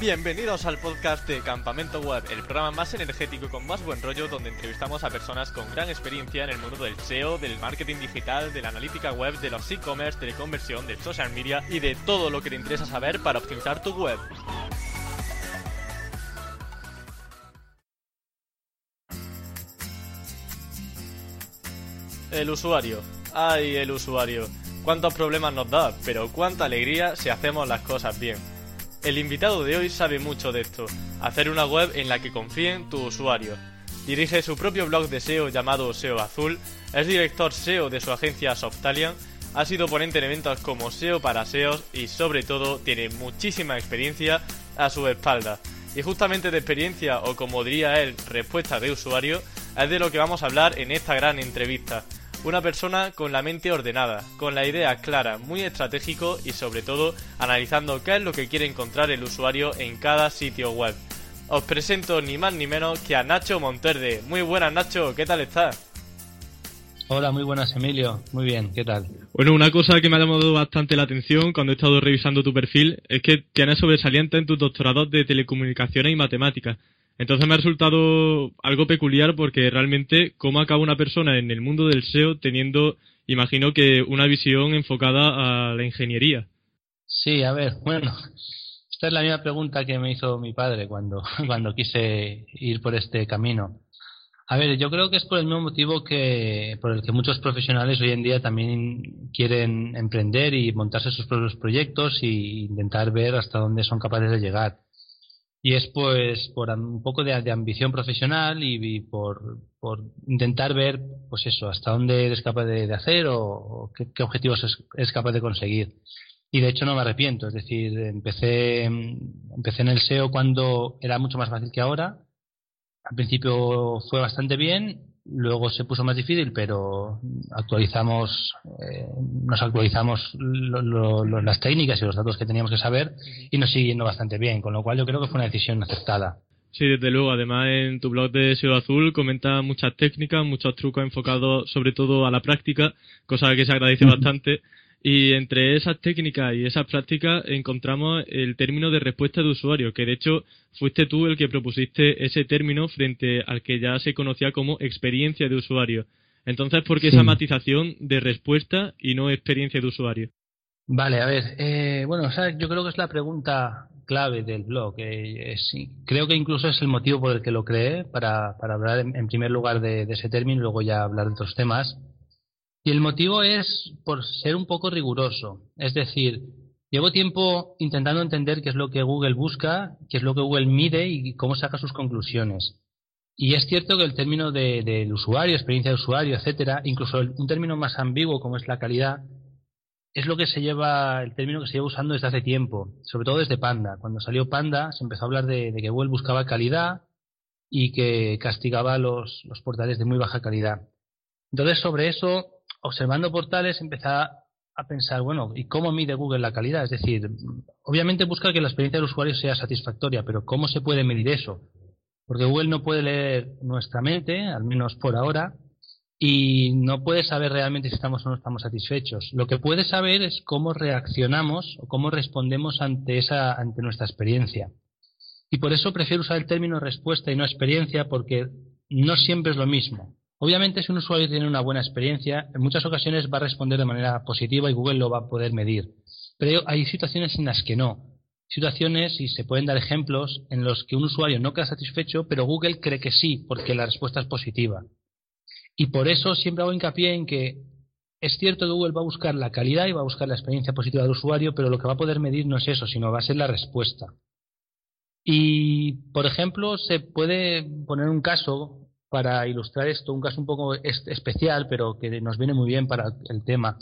Bienvenidos al podcast de Campamento Web, el programa más energético y con más buen rollo donde entrevistamos a personas con gran experiencia en el mundo del SEO, del marketing digital, de la analítica web, de los e-commerce, de la conversión, del social media y de todo lo que te interesa saber para optimizar tu web. El usuario. Ay, el usuario. Cuántos problemas nos da, pero cuánta alegría si hacemos las cosas bien. El invitado de hoy sabe mucho de esto, hacer una web en la que confíen tu usuario. Dirige su propio blog de SEO llamado SEO Azul, es director SEO de su agencia Softalian, ha sido ponente en eventos como SEO para SEOs y sobre todo tiene muchísima experiencia a su espalda. Y justamente de experiencia o como diría él, respuesta de usuario, es de lo que vamos a hablar en esta gran entrevista. Una persona con la mente ordenada, con la idea clara, muy estratégico y sobre todo analizando qué es lo que quiere encontrar el usuario en cada sitio web. Os presento ni más ni menos que a Nacho Monterde. Muy buenas Nacho, ¿qué tal estás? Hola, muy buenas Emilio. Muy bien, ¿qué tal? Bueno, una cosa que me ha llamado bastante la atención cuando he estado revisando tu perfil es que tienes sobresaliente en tus doctorados de telecomunicaciones y matemáticas. Entonces me ha resultado algo peculiar porque realmente cómo acaba una persona en el mundo del SEO teniendo, imagino que una visión enfocada a la ingeniería. Sí, a ver, bueno, esta es la misma pregunta que me hizo mi padre cuando, cuando quise ir por este camino. A ver, yo creo que es por el mismo motivo que por el que muchos profesionales hoy en día también quieren emprender y montarse sus propios proyectos e intentar ver hasta dónde son capaces de llegar y es pues por un poco de, ambición profesional y, por, intentar ver pues eso hasta dónde eres capaz de, hacer o, qué, objetivos es, capaz de conseguir. Y de hecho no me arrepiento es decir empecé empecé en el SEO cuando era mucho más fácil que ahora. Al principio fue bastante bien Luego se puso más difícil, pero actualizamos, eh, nos actualizamos las técnicas y los datos que teníamos que saber y nos sigue yendo bastante bien, con lo cual yo creo que fue una decisión aceptada. Sí, desde luego. Además, en tu blog de SEO Azul comenta muchas técnicas, muchos trucos enfocados sobre todo a la práctica, cosa que se agradece bastante. Y entre esas técnicas y esas prácticas encontramos el término de respuesta de usuario, que de hecho fuiste tú el que propusiste ese término frente al que ya se conocía como experiencia de usuario. Entonces, ¿por qué esa matización de respuesta y no experiencia de usuario? Vale, a ver, eh, bueno, yo creo que es la pregunta clave del blog. Eh, creo que incluso es el motivo por el que lo creé, para, para hablar en, primer lugar de, de, ese término y luego ya hablar de otros temas. Y el motivo es por ser un poco riguroso. Es decir, llevo tiempo intentando entender qué es lo que Google busca, qué es lo que Google mide y cómo saca sus conclusiones. Y es cierto que el término del de, usuario, experiencia de usuario, etcétera, incluso un término más ambiguo como es la calidad, es lo que se lleva, el término que se lleva usando desde hace tiempo, sobre todo desde Panda. Cuando salió Panda se empezó a hablar de, que Google buscaba calidad y que castigaba los, los portales de muy baja calidad. Entonces, sobre eso observando portales empezaba a pensar, bueno, ¿y cómo mide Google la calidad? Es decir, obviamente busca que la experiencia del usuario sea satisfactoria, pero ¿cómo se puede medir eso? Porque Google no puede leer nuestra mente, al menos por ahora, y no puede saber realmente si estamos o no estamos satisfechos. Lo que puede saber es cómo reaccionamos o cómo respondemos ante esa ante nuestra experiencia. Y por eso prefiero usar el término respuesta y no experiencia porque no siempre es lo mismo. Obviamente, si un usuario tiene una buena experiencia, en muchas ocasiones va a responder de manera positiva y Google lo va a poder medir. Pero hay situaciones en las que no. Situaciones, y se pueden dar ejemplos, en los que un usuario no queda satisfecho, pero Google cree que sí, porque la respuesta es positiva. Y por eso siempre hago hincapié en que es cierto que Google va a buscar la calidad y va a buscar la experiencia positiva del usuario, pero lo que va a poder medir no es eso, sino va a ser la respuesta. Y, por ejemplo, se puede poner un caso para ilustrar esto, un caso un poco especial, pero que nos viene muy bien para el tema.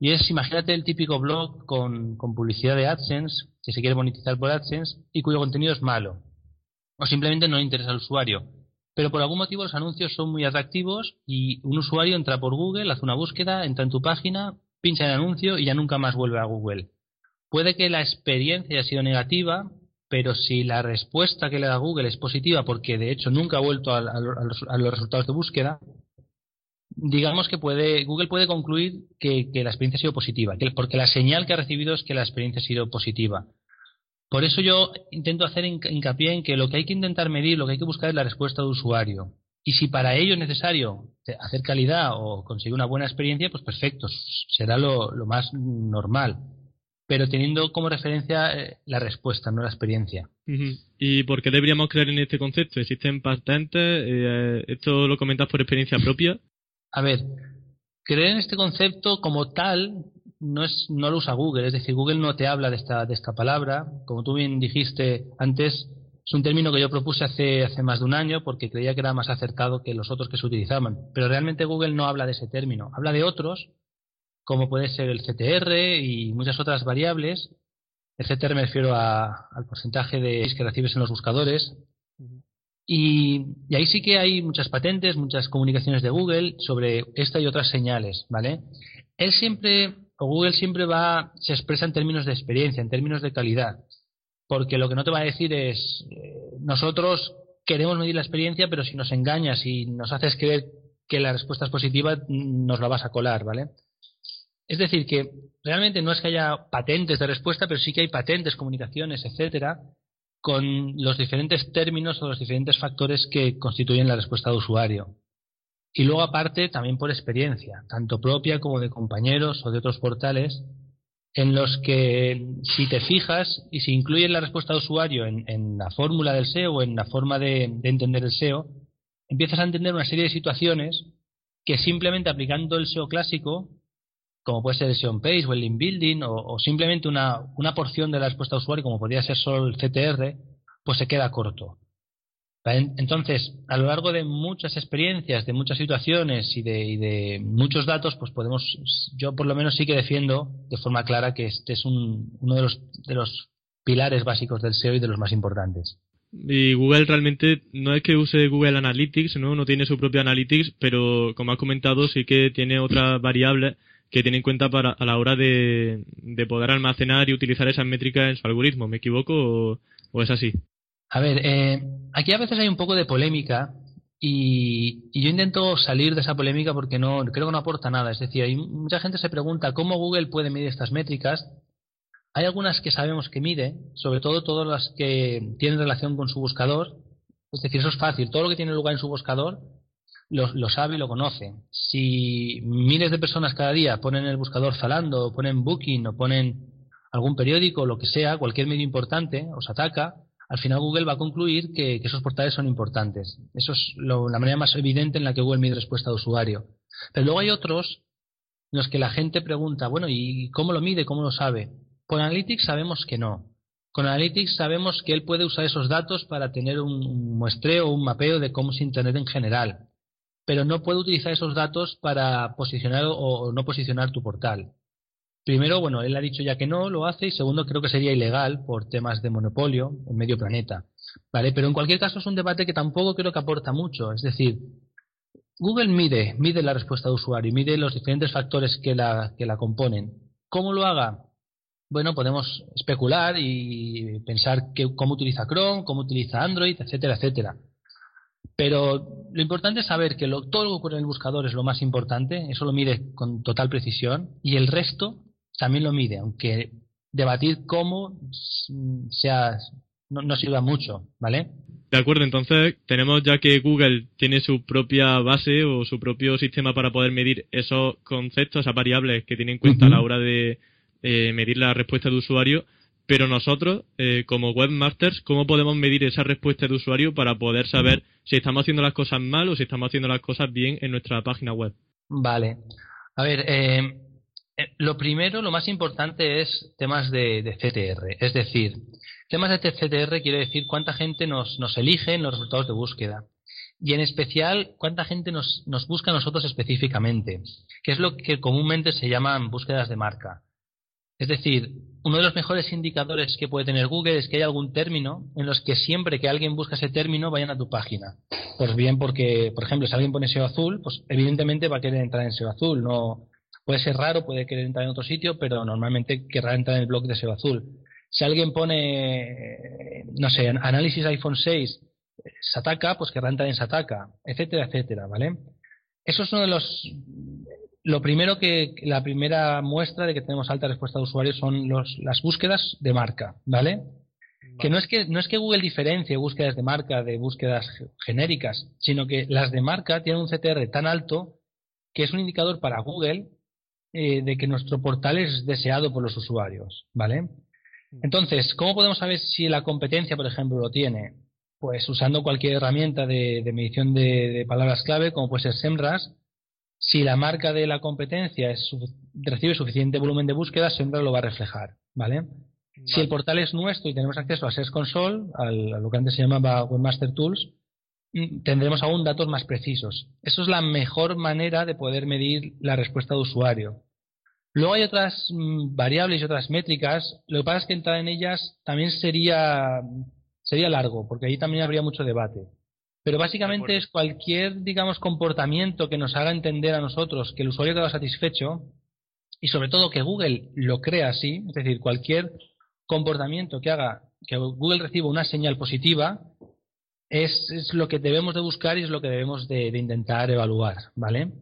Y es, imagínate el típico blog con, publicidad de AdSense, que se quiere monetizar por AdSense y cuyo contenido es malo. O simplemente no interesa al usuario. Pero por algún motivo los anuncios son muy atractivos y un usuario entra por Google, hace una búsqueda, entra en tu página, pincha en el anuncio y ya nunca más vuelve a Google. Puede que la experiencia haya sido negativa, pero si la respuesta que le da Google es positiva, porque de hecho nunca ha vuelto a, los, resultados de búsqueda, digamos que puede, Google puede concluir que, la experiencia ha sido positiva, porque la señal que ha recibido es que la experiencia ha sido positiva. Por eso yo intento hacer hincapié en que lo que hay que intentar medir, lo que hay que buscar es la respuesta de usuario. Y si para ello es necesario hacer calidad o conseguir una buena experiencia, pues perfecto, será lo, más normal. Pero teniendo como referencia eh, la respuesta, no la experiencia. ¿Y por qué deberíamos creer en este concepto? ¿Existen patentes? Eh, ¿Esto lo comentas por experiencia propia? A ver, creer en este concepto como tal no es no lo usa Google, es decir, Google no te habla de esta de esta palabra, como tú bien dijiste antes, es un término que yo propuse hace hace más de un año porque creía que era más acertado que los otros que se utilizaban, pero realmente Google no habla de ese término, habla de otros como puede ser el CTR y muchas otras variables. El CTR me refiero al porcentaje de que recibes en los buscadores. Y, y, ahí sí que hay muchas patentes, muchas comunicaciones de Google sobre esta y otras señales, ¿vale? Él siempre o Google siempre va, se expresa en términos de experiencia, en términos de calidad. Porque lo que no te va a decir es, eh, nosotros queremos medir la experiencia, pero si nos engañas y nos haces creer que la respuesta es positiva, nos la vas a colar, ¿vale? Es decir, que realmente no es que haya patentes de respuesta, pero sí que hay patentes, comunicaciones, etcétera, con los diferentes términos o los diferentes factores que constituyen la respuesta de usuario. Y luego aparte también por experiencia, tanto propia como de compañeros o de otros portales, en los que si te fijas y si incluyes la respuesta de usuario en, la fórmula del SEO o en la forma de, entender el SEO, empiezas a entender una serie de situaciones que simplemente aplicando el SEO clásico, como puede ser el SEO on page o el link building, o, simplemente una, una porción de la respuesta usuario, como podría ser solo el CTR, pues se queda corto. Entonces, a lo largo de muchas experiencias, de muchas situaciones y de, muchos datos, pues podemos, yo por lo menos sí que defiendo de forma clara que este es uno de los, de los pilares básicos del SEO y de los más importantes. Y Google realmente no es que use Google Analytics, ¿no? No tiene su propio Analytics, pero como has comentado, sí que tiene otras variables que tiene en cuenta para, a la hora de, poder almacenar y utilizar esas métricas en su algoritmo. ¿Me equivoco o es así? A ver, eh, aquí a veces hay un poco de polémica y, yo intento salir de esa polémica porque no creo que no aporta nada. Es decir, hay, mucha gente se pregunta cómo Google puede medir estas métricas. Hay algunas que sabemos que mide, sobre todo todas las que tienen relación con su buscador. Es decir, eso es fácil. Todo lo que tiene lugar en su buscador lo, lo sabe y lo conoce. Si miles de personas cada día ponen el buscador Zalando, o ponen Booking, o ponen algún periódico, lo que sea, cualquier medio importante, os ataca, al final Google va a concluir que, esos portales son importantes. Eso es la manera más evidente en la que Google mide respuesta de usuario. Pero luego hay otros en los que la gente pregunta, bueno, ¿y cómo lo mide? ¿Cómo lo sabe? Con Analytics sabemos que no. Con Analytics sabemos que él puede usar esos datos para tener un muestreo un mapeo de cómo es Internet en general. Pero no puede utilizar esos datos para posicionar o no posicionar tu portal. Primero, bueno, él ha dicho ya que no lo hace y segundo, creo que sería ilegal por temas de monopolio en medio planeta. ¿Vale? Pero en cualquier caso es un debate que tampoco creo que aporta mucho. Es decir, Google mide, mide la respuesta de usuario y mide los diferentes factores que la, que la componen. ¿Cómo lo haga? Bueno, podemos especular y pensar que, cómo utiliza Chrome, cómo utiliza Android, etcétera, etcétera. Pero lo importante es saber que todo lo que ocurre en el buscador es lo más importante, eso lo mide con total precisión, y el resto también lo mide, aunque debatir cómo sea no, sirva mucho, ¿vale? De acuerdo, entonces tenemos ya que Google tiene su propia base o su propio sistema para poder medir esos conceptos, esas variables que tiene en cuenta a la hora de eh, medir la respuesta de usuario, pero nosotros, eh, como webmasters, ¿cómo podemos medir esa respuesta de usuario para poder saber si estamos haciendo las cosas mal o si estamos haciendo las cosas bien en nuestra página web? Vale. A ver, eh, eh, lo primero, lo más importante es temas de, CTR. Es decir, temas de CTR quiere decir cuánta gente nos, nos elige en los resultados de búsqueda. Y en especial, cuánta gente nos, nos busca a nosotros específicamente, que es lo que comúnmente se llaman búsquedas de marca. Es decir, uno de los mejores indicadores que puede tener Google es que hay algún término en los que siempre que alguien busca ese término vayan a tu página. Pues bien, porque, por ejemplo, si alguien pone SEO azul, pues evidentemente va a querer entrar en SEO azul, no, Puede ser raro, puede querer entrar en otro sitio, pero normalmente querrá entrar en el blog de SEO azul. Si alguien pone, no sé, análisis iPhone 6, Sataka, pues querrá entrar en Sataka, etcétera, etcétera, ¿vale? Eso es uno de los. Lo primero que. La primera muestra de que tenemos alta respuesta de usuarios son los, las búsquedas de marca, ¿vale? Que no es que no es que Google diferencie búsquedas de marca de búsquedas genéricas, sino que las de marca tienen un CTR tan alto que es un indicador para Google eh, de que nuestro portal es deseado por los usuarios, ¿vale? Mm. Entonces, ¿cómo podemos saber si la competencia, por ejemplo, lo tiene? Pues usando cualquier herramienta de, medición de, palabras clave, como puede ser SEMrush, si la marca de la competencia recibe suficiente volumen de búsqueda, SEMrush lo va a reflejar, ¿vale? Si el portal es nuestro y tenemos acceso a Search Console, a lo que antes se llamaba Webmaster Tools, mm, tendremos aún datos más precisos. Eso es la mejor manera de poder medir la respuesta de usuario. Luego hay otras mm, variables y otras métricas. Lo que pasa es que entrar en ellas también sería, sería largo, porque ahí también habría mucho debate. Pero básicamente es cualquier, digamos, comportamiento que nos haga entender a nosotros que el usuario queda satisfecho y sobre todo que Google lo crea así, es decir, cualquier comportamiento que haga que Google reciba una señal positiva es, es lo que debemos de buscar y es lo que debemos de, de intentar evaluar, ¿vale?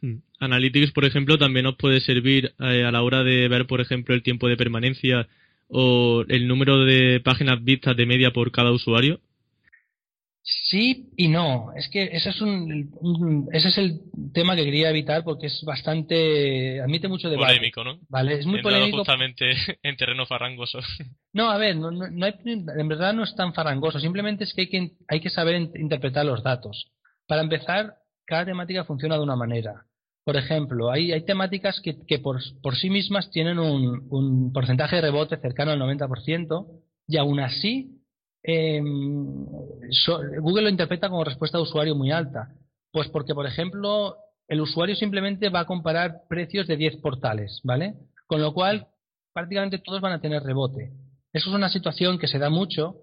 Hmm. Analytics, por ejemplo, también nos puede servir eh, a la hora de ver, por ejemplo, el tiempo de permanencia o el número de páginas vistas de media por cada usuario. Sí y no. Es que ese es un, ese es el tema que quería evitar porque es bastante admite mucho debate. Polémico, ¿no? Vale, es muy polémico. justamente en terreno farrangoso. No, a ver, no, no, hay, en verdad no es tan farrangoso. Simplemente es que hay que hay que saber interpretar los datos. Para empezar, cada temática funciona de una manera. Por ejemplo, hay, hay temáticas que, que por, por, sí mismas tienen un, un, porcentaje de rebote cercano al 90% y aún así eh, Google lo interpreta como respuesta de usuario muy alta. Pues porque, por ejemplo, el usuario simplemente va a comparar precios de 10 portales, ¿vale? Con lo cual, prácticamente todos van a tener rebote. Eso es una situación que se da mucho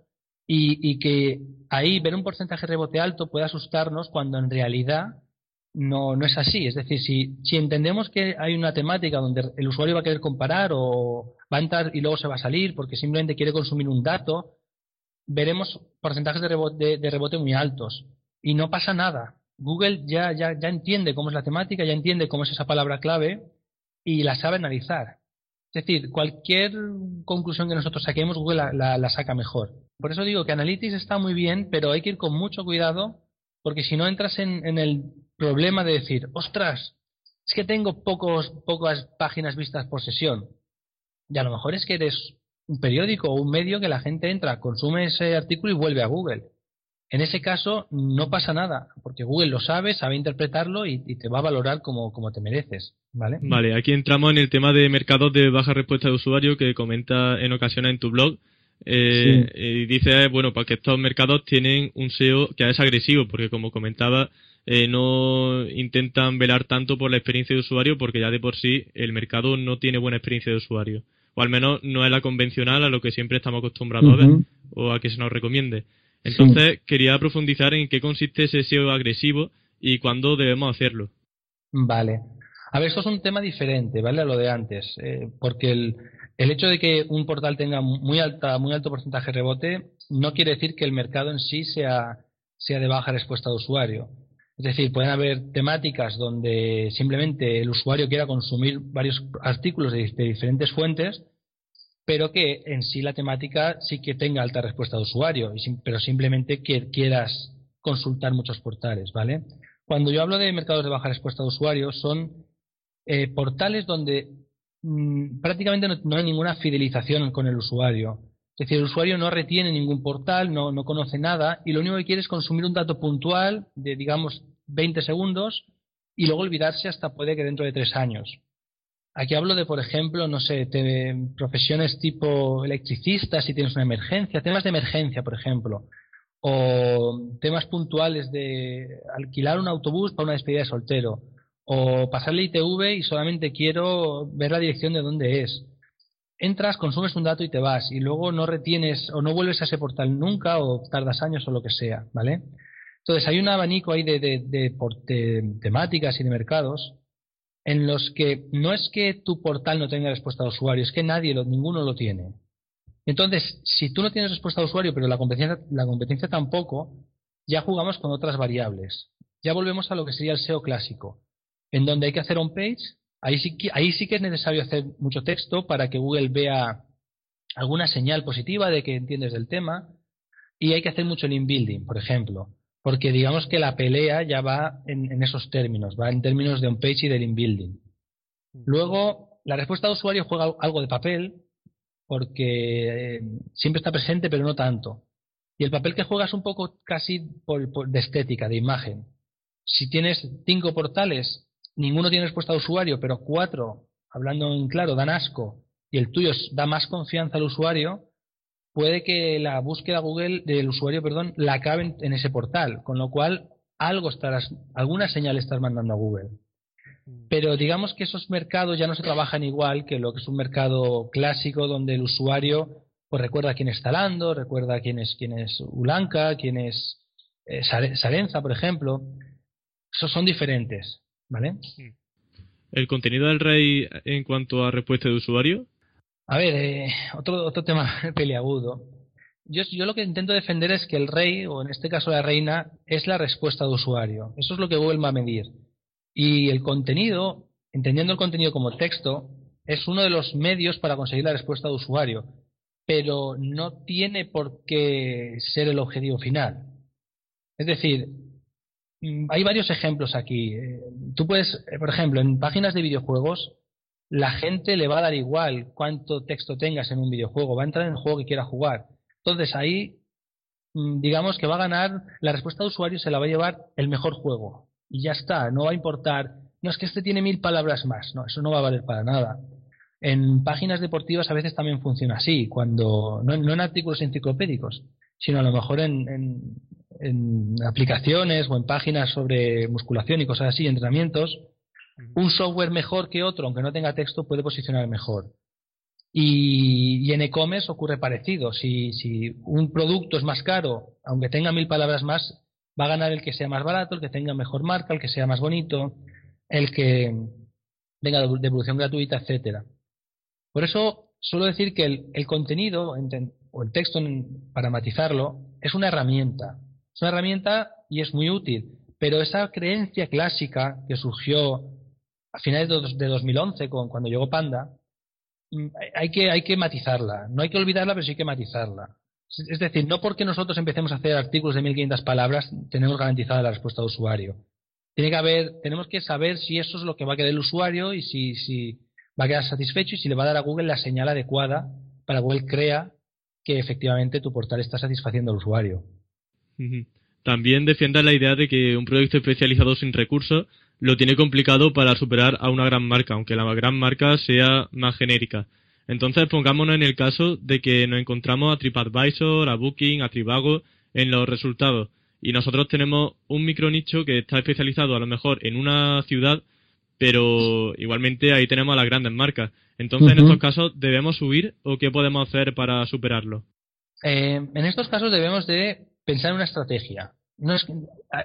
y, y que ahí ver un porcentaje de rebote alto puede asustarnos cuando en realidad no, no es así. Es decir, si, si entendemos que hay una temática donde el usuario va a querer comparar o va a entrar y luego se va a salir porque simplemente quiere consumir un dato, veremos porcentajes de rebote, de, rebote muy altos. Y no pasa nada. Google ya, ya, ya entiende cómo es la temática, ya entiende cómo es esa palabra clave y la sabe analizar. Es decir, cualquier conclusión que nosotros saquemos, Google la, la, saca mejor. Por eso digo que Analytics está muy bien, pero hay que ir con mucho cuidado, porque si no entras en, en el problema de decir, ostras, es que tengo pocos, pocas páginas vistas por sesión. Y a lo mejor es que eres un periódico o un medio que la gente entra, consume ese artículo y vuelve a Google. En ese caso no pasa nada, porque Google lo sabe, sabe interpretarlo y, te va a valorar como, como, te mereces. ¿vale? Vale, aquí entramos en el tema de mercados de baja respuesta de usuario que comenta en ocasiones en tu blog. Eh, y dice, bueno, pues que estos mercados tienen un SEO que es agresivo, porque como comentaba, eh, no intentan velar tanto por la experiencia de usuario porque ya de por sí el mercado no tiene buena experiencia de usuario. O al menos no es la convencional a lo que siempre estamos acostumbrados a ver o a que se nos recomiende. Entonces, quería profundizar en qué consiste ese SEO agresivo y cuándo debemos hacerlo. Vale. A ver, esto es un tema diferente, ¿vale? A lo de antes. Eh, porque el, el hecho de que un portal tenga muy alta, muy alto porcentaje de rebote no quiere decir que el mercado en sí sea, sea de baja respuesta de usuario. Es decir, pueden haber temáticas donde simplemente el usuario quiera consumir varios artículos de, diferentes fuentes, pero que en sí la temática sí que tenga alta respuesta de usuario, pero simplemente que quieras consultar muchos portales, ¿vale? Cuando yo hablo de mercados de baja respuesta de usuario, son eh, portales donde mm, prácticamente no, hay ninguna fidelización con el usuario. Es decir, el usuario no retiene ningún portal, no, no conoce nada y lo único que quiere es consumir un dato puntual de, digamos, 20 segundos y luego olvidarse hasta puede que dentro de tres años. Aquí hablo de, por ejemplo, no sé, profesiones tipo electricista, si tienes una emergencia, temas de emergencia, por ejemplo, o temas puntuales de alquilar un autobús para una despedida de soltero, o pasarle ITV y solamente quiero ver la dirección de dónde es. Entras, consumes un dato y te vas, y luego no retienes o no vuelves a ese portal nunca, o tardas años o lo que sea, ¿vale? Entonces, hay un abanico ahí de, de, temáticas y de mercados en los que no es que tu portal no tenga respuesta de usuario, es que nadie, lo, ninguno lo tiene. Entonces, si tú no tienes respuesta de usuario, pero la competencia, la competencia tampoco, ya jugamos con otras variables. Ya volvemos a lo que sería el SEO clásico, en donde hay que hacer on page. Ahí sí, ahí sí que es necesario hacer mucho texto para que Google vea alguna señal positiva de que entiendes del tema y hay que hacer mucho link building, por ejemplo, porque digamos que la pelea ya va en, esos términos, va en términos de on page y de link building. Mm. Luego, la respuesta de usuario juega algo de papel porque eh, siempre está presente pero no tanto. Y el papel que juega es un poco casi de estética, de imagen. Si tienes cinco portales, ninguno tiene respuesta de usuario, pero cuatro, hablando en claro, dan asco y el tuyo da más confianza al usuario, puede que la búsqueda Google del usuario, perdón, la acabe en, ese portal, con lo cual algo estarás, alguna señal estás mandando a Google. Mm. Pero digamos que esos mercados ya no se trabajan igual que lo que es un mercado clásico donde el usuario pues recuerda quién es instalando, recuerda quién es quién es Ulanka, quién es eh, Sarenza, por ejemplo. Esos son diferentes, ¿vale? Mm. ¿El contenido del rey en cuanto a respuesta de usuario? A ver, eh, otro, otro tema peliagudo. Yo, yo lo que intento defender es que el rey, o en este caso la reina, es la respuesta de usuario. Eso es lo que Google va a medir. Y el contenido, entendiendo el contenido como texto, es uno de los medios para conseguir la respuesta de usuario, pero no tiene por qué ser el objetivo final. Es decir, mm, hay varios ejemplos aquí. Eh, tú puedes, eh, por ejemplo, en páginas de videojuegos, la gente le va a dar igual cuánto texto tengas en un videojuego, va a entrar en el juego que quiera jugar. Entonces ahí, mm, digamos que va a ganar, la respuesta de usuario se la va a llevar el mejor juego. Y ya está, no va a importar, no es que este tiene mil palabras más, no, eso no va a valer para nada. En páginas deportivas a veces también funciona así, cuando no, en artículos enciclopédicos, sino a lo mejor en, en aplicaciones o en páginas sobre musculación y cosas así, entrenamientos, un software mejor que otro, aunque no tenga texto, puede posicionar mejor. Y, en e-commerce ocurre parecido. Si, si, un producto es más caro, aunque tenga mil palabras más, va a ganar el que sea más barato, el que tenga mejor marca, el que sea más bonito, el que tenga devolución gratuita, etcétera. Por eso suelo decir que el, contenido o el texto, para matizarlo, es una herramienta. Es una herramienta y es muy útil. Pero esa creencia clásica que surgió a finales de 2011, cuando llegó Panda, mm, hay que, hay que matizarla. No hay que olvidarla, pero sí hay que matizarla. Es decir, no porque nosotros empecemos a hacer artículos de 1500 palabras tenemos garantizada la respuesta de usuario. Tiene que haber, tenemos que saber si eso es lo que va a quedar el usuario y si, si va a quedar satisfecho y si le va a dar a Google la señal adecuada para que Google crea que efectivamente tu portal está satisfaciendo al usuario. También defienda la idea de que un proyecto especializado sin recursos lo tiene complicado para superar a una gran marca, aunque la gran marca sea más genérica. Entonces pongámonos en el caso de que nos encontramos a TripAdvisor, a Booking, a Trivago en los resultados y nosotros tenemos un micro nicho que está especializado a lo mejor en una ciudad, pero igualmente ahí tenemos a las grandes marcas. Entonces, en estos casos, ¿debemos subir o qué podemos hacer para superarlo? Eh, en estos casos debemos de pensar en una estrategia no es,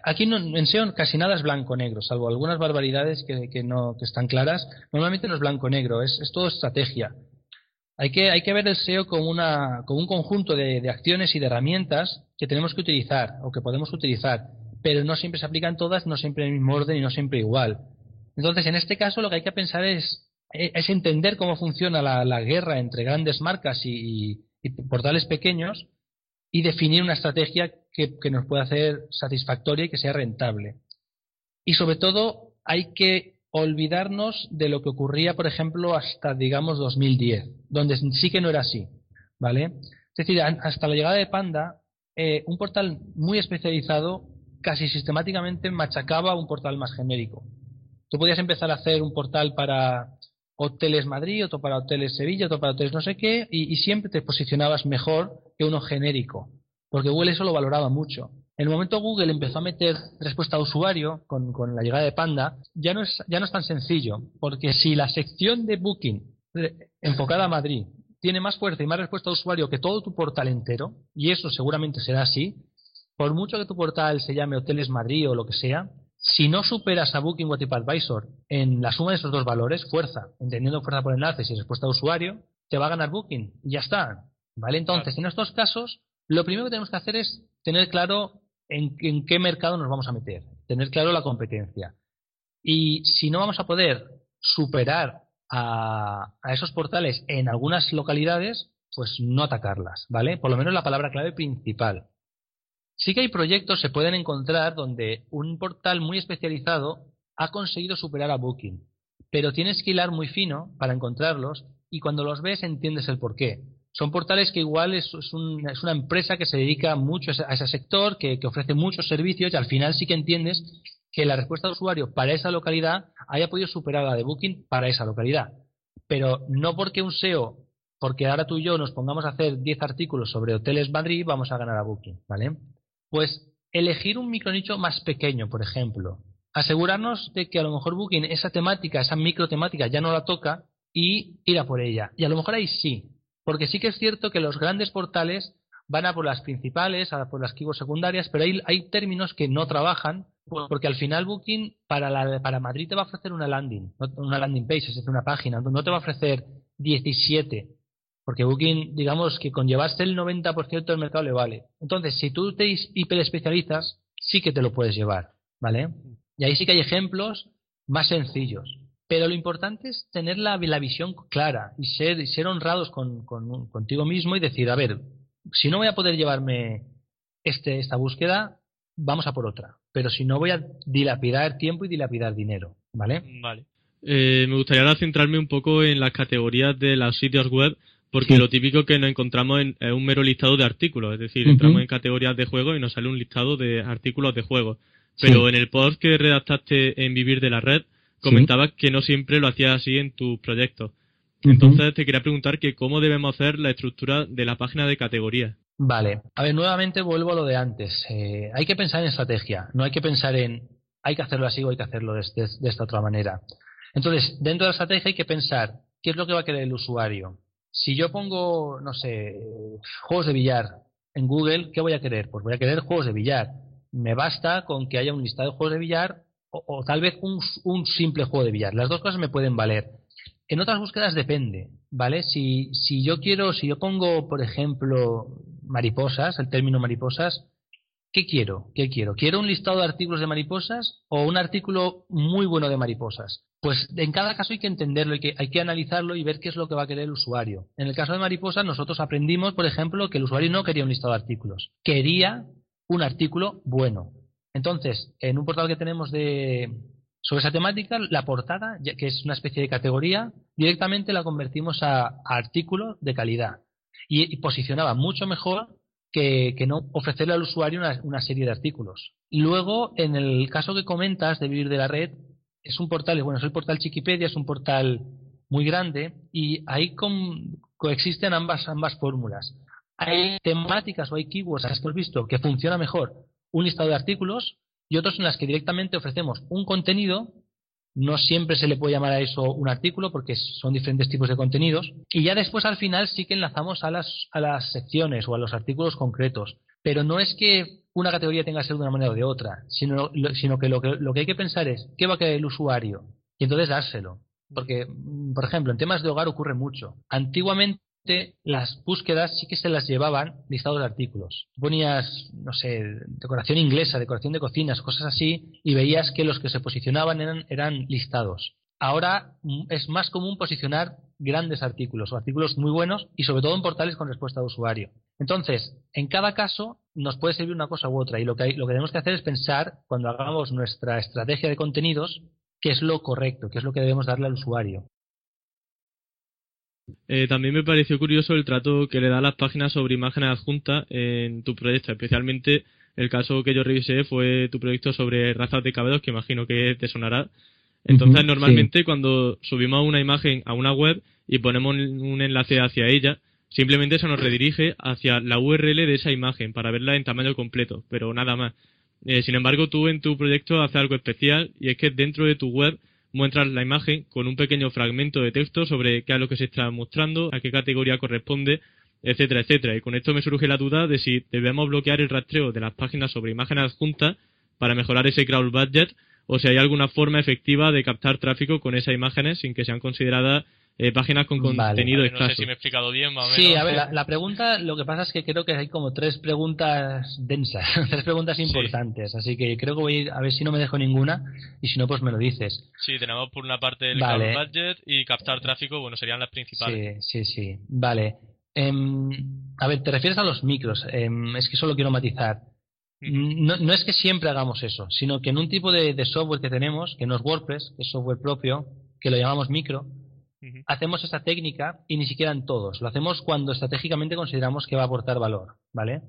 aquí no, en SEO casi nada es blanco-negro, salvo algunas barbaridades que, no, que están claras. Normalmente no es blanco-negro, es, es, todo estrategia. Hay que, hay que ver el SEO como, una, como un conjunto de, de, acciones y de herramientas que tenemos que utilizar o que podemos utilizar, pero no siempre se aplican todas, no siempre en el mismo orden y no siempre igual. Entonces, en este caso, lo que hay que pensar es, es entender cómo funciona la, la guerra entre grandes marcas y portales pequeños y definir una estrategia que, nos pueda hacer satisfactoria y que sea rentable. Y sobre todo hay que olvidarnos de lo que ocurría, por ejemplo, hasta, digamos, 2010, donde sí que no era así, ¿vale? Es decir, hasta la llegada de Panda, eh, un portal muy especializado casi sistemáticamente machacaba un portal más genérico. Tú podías empezar a hacer un portal para hoteles Madrid, otro para hoteles Sevilla, otro para hoteles no sé qué, y, siempre te posicionabas mejor que uno genérico porque Google eso lo valoraba mucho. En el momento Google empezó a meter respuesta a usuario con, la llegada de Panda, ya no, es, ya no es tan sencillo, porque si la sección de Booking enfocada a Madrid tiene más fuerza y más respuesta a usuario que todo tu portal entero, y eso seguramente será así, por mucho que tu portal se llame Hoteles Madrid o lo que sea, si no superas a Booking o TripAdvisor en la suma de esos dos valores, fuerza, entendiendo fuerza por enlaces y respuesta a usuario, te va a ganar Booking y ya está. ¿Vale? Entonces, en estos casos, lo primero que tenemos que hacer es tener claro en, qué mercado nos vamos a meter, tener claro la competencia. Y si no vamos a poder superar a, esos portales en algunas localidades, pues no atacarlas, ¿vale? Por lo menos la palabra clave principal. Sí que hay proyectos, se pueden encontrar, donde un portal muy especializado ha conseguido superar a Booking, pero tienes que hilar muy fino para encontrarlos y cuando los ves entiendes el porqué. Son portales que igual es, una empresa que se dedica mucho a ese, sector, que, que, ofrece muchos servicios y al final sí que entiendes que la respuesta de usuario para esa localidad haya podido superar la de Booking para esa localidad. Pero no porque un SEO, porque ahora tú y yo nos pongamos a hacer 10 artículos sobre hoteles Madrid, vamos a ganar a Booking, ¿vale? Pues elegir un micronicho más pequeño, por ejemplo. Asegurarnos de que a lo mejor Booking esa temática, esa micro temática ya no la toca y ir a por ella. Y a lo mejor ahí sí, porque sí que es cierto que los grandes portales van a por las principales, a por las keywords secundarias, pero hay, hay términos que no trabajan porque al final Booking para, la, para Madrid te va a ofrecer una landing, una landing page, es decir, una página, no te va a ofrecer 17, porque Booking, digamos que con llevarse el 90% del mercado le vale. Entonces, si tú te hiperespecializas, sí que te lo puedes llevar, ¿vale? Y ahí sí que hay ejemplos más sencillos. Pero lo importante es tener la, visión clara y ser, ser honrados con, contigo mismo y decir, a ver, si no voy a poder llevarme este, esta búsqueda, vamos a por otra. Pero si no, voy a dilapidar tiempo y dilapidar dinero. ¿Vale? Vale. Eh, me gustaría ahora centrarme un poco en las categorías de los sitios web, porque lo típico que nos encontramos en, es un mero listado de artículos. Es decir, entramos en categorías de juego y nos sale un listado de artículos de juego. Pero en el post que redactaste en Vivir de la Red, comentabas que no siempre lo hacías así en tus proyectos. Entonces te quería preguntar que cómo debemos hacer la estructura de la página de categoría. Vale, a ver, nuevamente vuelvo a lo de antes. Eh, hay que pensar en estrategia, no hay que pensar en hay que hacerlo así o hay que hacerlo de, esta otra manera. Entonces, dentro de la estrategia hay que pensar qué es lo que va a querer el usuario. Si yo pongo, no sé, juegos de billar en Google, ¿qué voy a querer? Pues voy a querer juegos de billar. Me basta con que haya un listado de juegos de billar o, tal vez un, un simple juego de billar. Las dos cosas me pueden valer. En otras búsquedas depende, ¿vale? Si, si yo quiero, si yo pongo, por ejemplo, mariposas, el término mariposas, ¿qué quiero? ¿Qué quiero? ¿Quiero un listado de artículos de mariposas o un artículo muy bueno de mariposas? Pues en cada caso hay que entenderlo, hay que, hay que analizarlo y ver qué es lo que va a querer el usuario. En el caso de mariposas, nosotros aprendimos, por ejemplo, que el usuario no quería un listado de artículos, quería un artículo bueno. Entonces, en un portal que tenemos de, sobre esa temática, la portada, que es una especie de categoría, directamente la convertimos a artículo de calidad y, posicionaba mucho mejor que, no ofrecerle al usuario una, serie de artículos. Y luego, en el caso que comentas de Vivir de la Red, es un portal, bueno, es el portal Chiquipedia, es un portal muy grande y ahí coexisten ambas, fórmulas. Hay temáticas o hay keywords, has visto, que funciona mejor un listado de artículos y otros en las que directamente ofrecemos un contenido no siempre se le puede llamar a eso un artículo porque son diferentes tipos de contenidos. Y ya después al final sí que enlazamos a las, a las secciones o a los artículos concretos. Pero no es que una categoría tenga que ser de una manera o de otra, sino, sino que, lo que lo que hay que pensar es qué va a querer el usuario y entonces dárselo. Porque, mm, por ejemplo, en temas de hogar ocurre mucho. Antiguamente las búsquedas sí que se las llevaban listados de artículos. Ponías, no sé, decoración inglesa, decoración de cocinas, cosas así, y veías que los que se posicionaban eran, eran listados. Ahora mm, es más común posicionar grandes artículos o artículos muy buenos y sobre todo en portales con respuesta de usuario. Entonces, en cada caso nos puede servir una cosa u otra y lo que, lo que tenemos que hacer es pensar cuando hagamos nuestra estrategia de contenidos qué es lo correcto, qué es lo que debemos darle al usuario. Eh, también me pareció curioso el trato que le da las páginas sobre imágenes adjuntas en tu proyecto, especialmente el caso que yo revisé fue tu proyecto sobre razas de caballos, que imagino que te sonará. Entonces, normalmente cuando subimos una imagen a una web y ponemos un enlace hacia ella, simplemente se nos redirige hacia la URL de esa imagen para verla en tamaño completo, pero nada más. Eh, sin embargo, tú en tu proyecto haces algo especial y es que dentro de tu web muestras la imagen con un pequeño fragmento de texto sobre qué es lo que se está mostrando, a qué categoría corresponde, etcétera, etcétera. Y con esto me surge la duda de si debemos bloquear el rastreo de las páginas sobre imágenes adjuntas para mejorar ese crawl budget o si hay alguna forma efectiva de captar tráfico con esas imágenes sin que sean consideradas eh, páginas con contenido escaso. No sé si me he explicado bien, más Sí, a ver, la, pregunta, lo que pasa es que creo que hay como tres preguntas densas, tres preguntas importantes, así que creo que voy a, ver si no me dejo ninguna y si no, pues me lo dices. Sí, tenemos por una parte el vale. budget y captar tráfico, bueno, serían las principales. Sí, sí, sí, vale. Em, a ver, te refieres a los micros. Em, es que solo quiero matizar. No, no, es que siempre hagamos eso, sino que en un tipo de, software que tenemos, que no es WordPress, que es software propio, que lo llamamos micro, hacemos esa técnica y ni siquiera en todos. Lo hacemos cuando estratégicamente consideramos que va a aportar valor, ¿vale?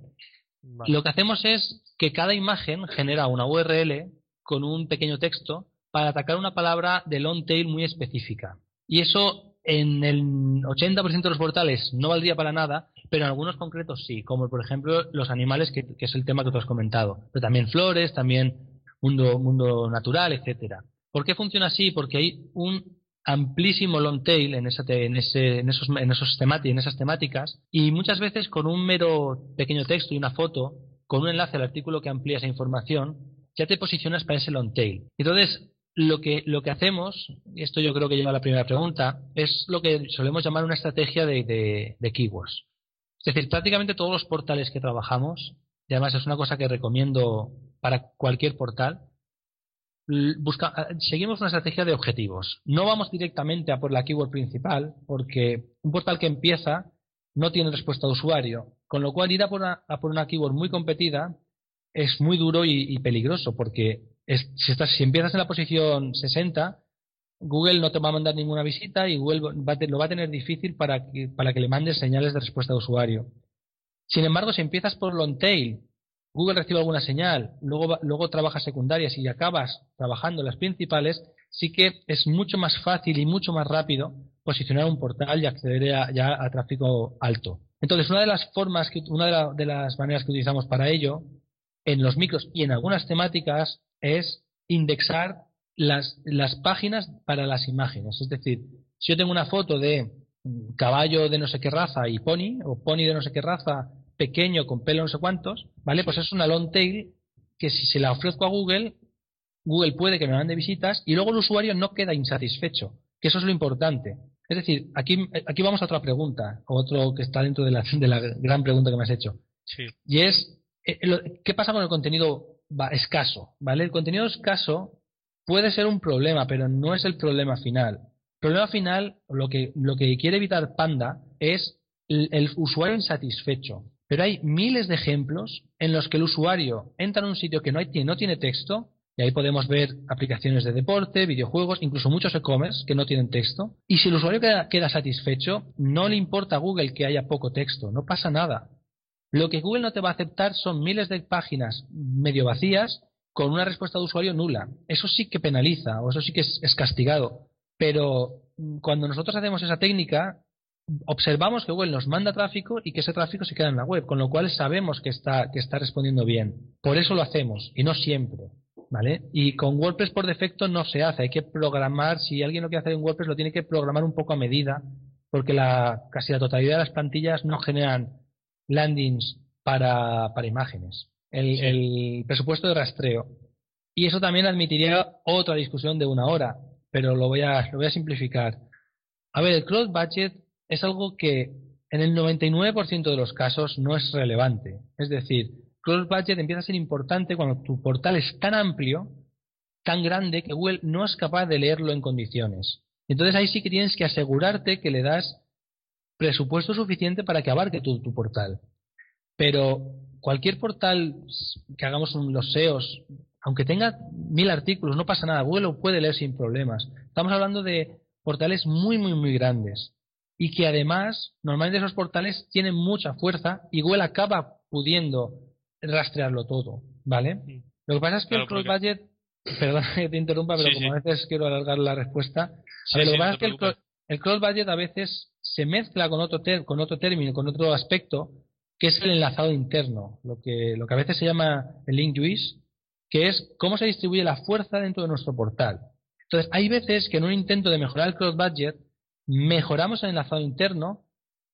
Lo que hacemos es que cada imagen genera una URL con un pequeño texto para atacar una palabra de long tail muy específica. Y eso en el 80% de los portales no valdría para nada, pero en algunos concretos sí, como por ejemplo los animales, que, es el tema que tú has comentado. Pero también flores, también mundo, mundo natural, etcétera. ¿Por qué funciona así? Porque hay un amplísimo long tail en, esa en, ese, en, esos, en, esos esas temáticas y muchas veces con un mero pequeño texto y una foto, con un enlace al artículo que amplía esa información, ya te posicionas para ese long tail. Entonces, lo que, lo que hacemos, y esto yo creo que lleva a la primera pregunta, es lo que solemos llamar una estrategia de, de, keywords. Es decir, prácticamente todos los portales que trabajamos, y además es una cosa que recomiendo para cualquier portal, busca, seguimos una estrategia de objetivos. No vamos directamente a por la keyword principal, porque un portal que empieza no tiene respuesta de usuario, con lo cual ir a por una, a por una keyword muy competida es muy duro y peligroso, porque si, estás, si empiezas en la posición 60, Google no te va a mandar ninguna visita y Google lo va a tener difícil para que, para que le mandes señales de respuesta de usuario. Sin embargo, si empiezas por long tail, Google recibe alguna señal, luego, luego trabajas secundarias y acabas trabajando las principales, sí que es mucho más fácil y mucho más rápido posicionar un portal y acceder a, ya a tráfico alto. Entonces, una de las formas, que, una de las maneras que utilizamos para ello, en los micros y en algunas temáticas, es indexar las, las páginas para las imágenes. Es decir, si yo tengo una foto de caballo de no sé qué raza y pony, o pony de no sé qué raza pequeño con pelo no sé cuántos, ¿vale? Pues es una long tail que si se la ofrezco a Google, Google puede que me mande visitas y luego el usuario no queda insatisfecho, que eso es lo importante. Es decir, aquí, aquí vamos a otra pregunta, otro que está dentro de la, de la gran pregunta que me has hecho. Y es, eh, ¿qué pasa con el contenido escaso, ¿vale? El contenido escaso puede ser un problema, pero no es el problema final. El problema final, lo que, lo que quiere evitar Panda es el, usuario insatisfecho. Pero hay miles de ejemplos en los que el usuario entra en un sitio que no, tiene texto, y ahí podemos ver aplicaciones de deporte, videojuegos, incluso muchos e-commerce que no tienen texto. Y si el usuario queda, queda, satisfecho, no le importa a Google que haya poco texto, no pasa nada. Lo que Google no te va a aceptar son miles de páginas medio vacías con una respuesta de usuario nula. Eso sí que penaliza o eso sí que es, castigado. Pero mm, cuando nosotros hacemos esa técnica, observamos que Google nos manda tráfico y que ese tráfico se queda en la web, con lo cual sabemos que está, que está respondiendo bien. Por eso lo hacemos y no siempre. ¿Vale? Y con WordPress por defecto no se hace, hay que programar, si alguien lo quiere hacer en WordPress lo tiene que programar un poco a medida, porque la, casi la totalidad de las plantillas no generan landings para, para imágenes, el, presupuesto de rastreo. Y eso también admitiría otra discusión de una hora, pero lo voy a, lo voy a simplificar. A ver, el cross budget es algo que en el 99% de los casos no es relevante. Es decir, cross budget empieza a ser importante cuando tu portal es tan amplio, tan grande, que Google no es capaz de leerlo en condiciones. Entonces ahí sí que tienes que asegurarte que le das presupuesto suficiente para que abarque tu, tu portal. Pero cualquier portal que hagamos los SEOs, aunque tenga mil artículos, no pasa nada, Google lo puede leer sin problemas. Estamos hablando de portales muy, muy, muy grandes. Y que además, normalmente esos portales tienen mucha fuerza y Google acaba pudiendo rastrearlo todo, ¿vale? Lo que pasa es que el cross budget, perdón que te interrumpa, pero como a veces quiero alargar la respuesta, lo que pasa es que el, el cross budget a veces se mezcla con otro, con otro término, con otro aspecto, que es el enlazado interno, lo que, lo que a veces se llama el link juice, que es cómo se distribuye la fuerza dentro de nuestro portal. Entonces, hay veces que en un intento de mejorar el cross budget, mejoramos el enlazado interno